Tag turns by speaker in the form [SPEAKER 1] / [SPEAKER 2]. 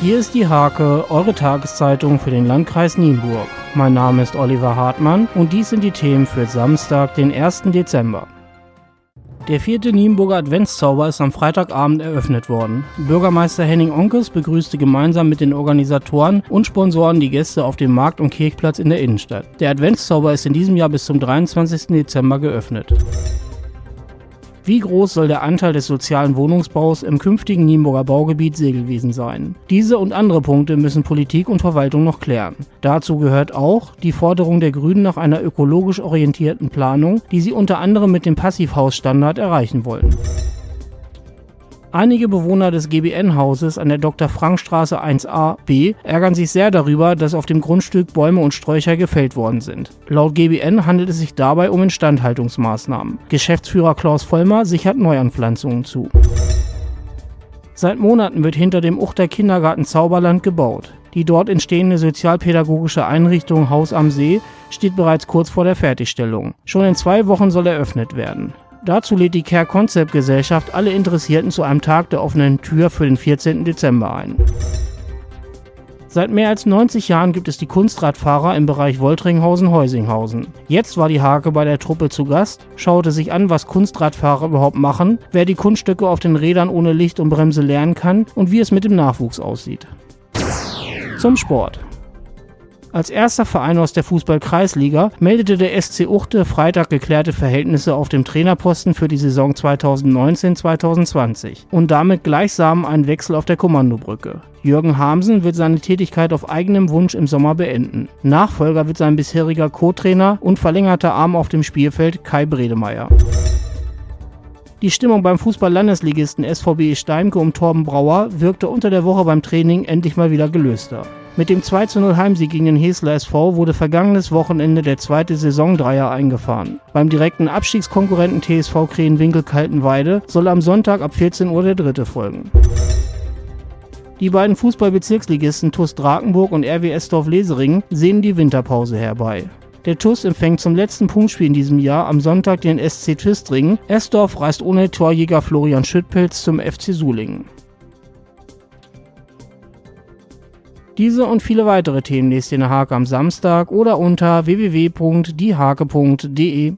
[SPEAKER 1] Hier ist die Hake, eure Tageszeitung für den Landkreis Nienburg. Mein Name ist Oliver Hartmann und dies sind die Themen für Samstag, den 1. Dezember. Der vierte Nienburger Adventszauber ist am Freitagabend eröffnet worden. Bürgermeister Henning Onkes begrüßte gemeinsam mit den Organisatoren und Sponsoren die Gäste auf dem Markt- und Kirchplatz in der Innenstadt. Der Adventszauber ist in diesem Jahr bis zum 23. Dezember geöffnet. Wie groß soll der Anteil des sozialen Wohnungsbaus im künftigen Nienburger Baugebiet Segelwesen sein? Diese und andere Punkte müssen Politik und Verwaltung noch klären. Dazu gehört auch die Forderung der Grünen nach einer ökologisch orientierten Planung, die sie unter anderem mit dem Passivhausstandard erreichen wollen. Einige Bewohner des GBN-Hauses an der Dr. Frank-Straße 1a B ärgern sich sehr darüber, dass auf dem Grundstück Bäume und Sträucher gefällt worden sind. Laut GBN handelt es sich dabei um Instandhaltungsmaßnahmen. Geschäftsführer Klaus Vollmer sichert Neuanpflanzungen zu. Seit Monaten wird hinter dem Uchter Kindergarten Zauberland gebaut. Die dort entstehende sozialpädagogische Einrichtung Haus am See steht bereits kurz vor der Fertigstellung. Schon in zwei Wochen soll eröffnet werden. Dazu lädt die Care Concept Gesellschaft alle Interessierten zu einem Tag der offenen Tür für den 14. Dezember ein. Seit mehr als 90 Jahren gibt es die Kunstradfahrer im Bereich Woltringhausen-Heusinghausen. Jetzt war die Hake bei der Truppe zu Gast, schaute sich an, was Kunstradfahrer überhaupt machen, wer die Kunststücke auf den Rädern ohne Licht und Bremse lernen kann und wie es mit dem Nachwuchs aussieht. Zum Sport. Als erster Verein aus der Fußball-Kreisliga meldete der SC Uchte Freitag geklärte Verhältnisse auf dem Trainerposten für die Saison 2019-2020 und damit gleichsam einen Wechsel auf der Kommandobrücke. Jürgen Hamsen wird seine Tätigkeit auf eigenem Wunsch im Sommer beenden. Nachfolger wird sein bisheriger Co-Trainer und verlängerter Arm auf dem Spielfeld Kai Bredemeier. Die Stimmung beim Fußball-Landesligisten SVB Steimke um Torben Brauer wirkte unter der Woche beim Training endlich mal wieder gelöster. Mit dem 2-0 Heimsieg gegen den Hesler SV wurde vergangenes Wochenende der zweite Saisondreier eingefahren. Beim direkten Abstiegskonkurrenten TSV Krähenwinkel-Kaltenweide soll am Sonntag ab 14 Uhr der dritte folgen. Die beiden Fußballbezirksligisten TuS Drakenburg und RWS Dorf Lesering sehen die Winterpause herbei. Der TuS empfängt zum letzten Punktspiel in diesem Jahr am Sonntag den SC Twistringen. Esdorf reist ohne Torjäger Florian Schüttpilz zum FC Sulingen. Diese und viele weitere Themen lest ihr in der Hake am Samstag oder unter www.diehake.de.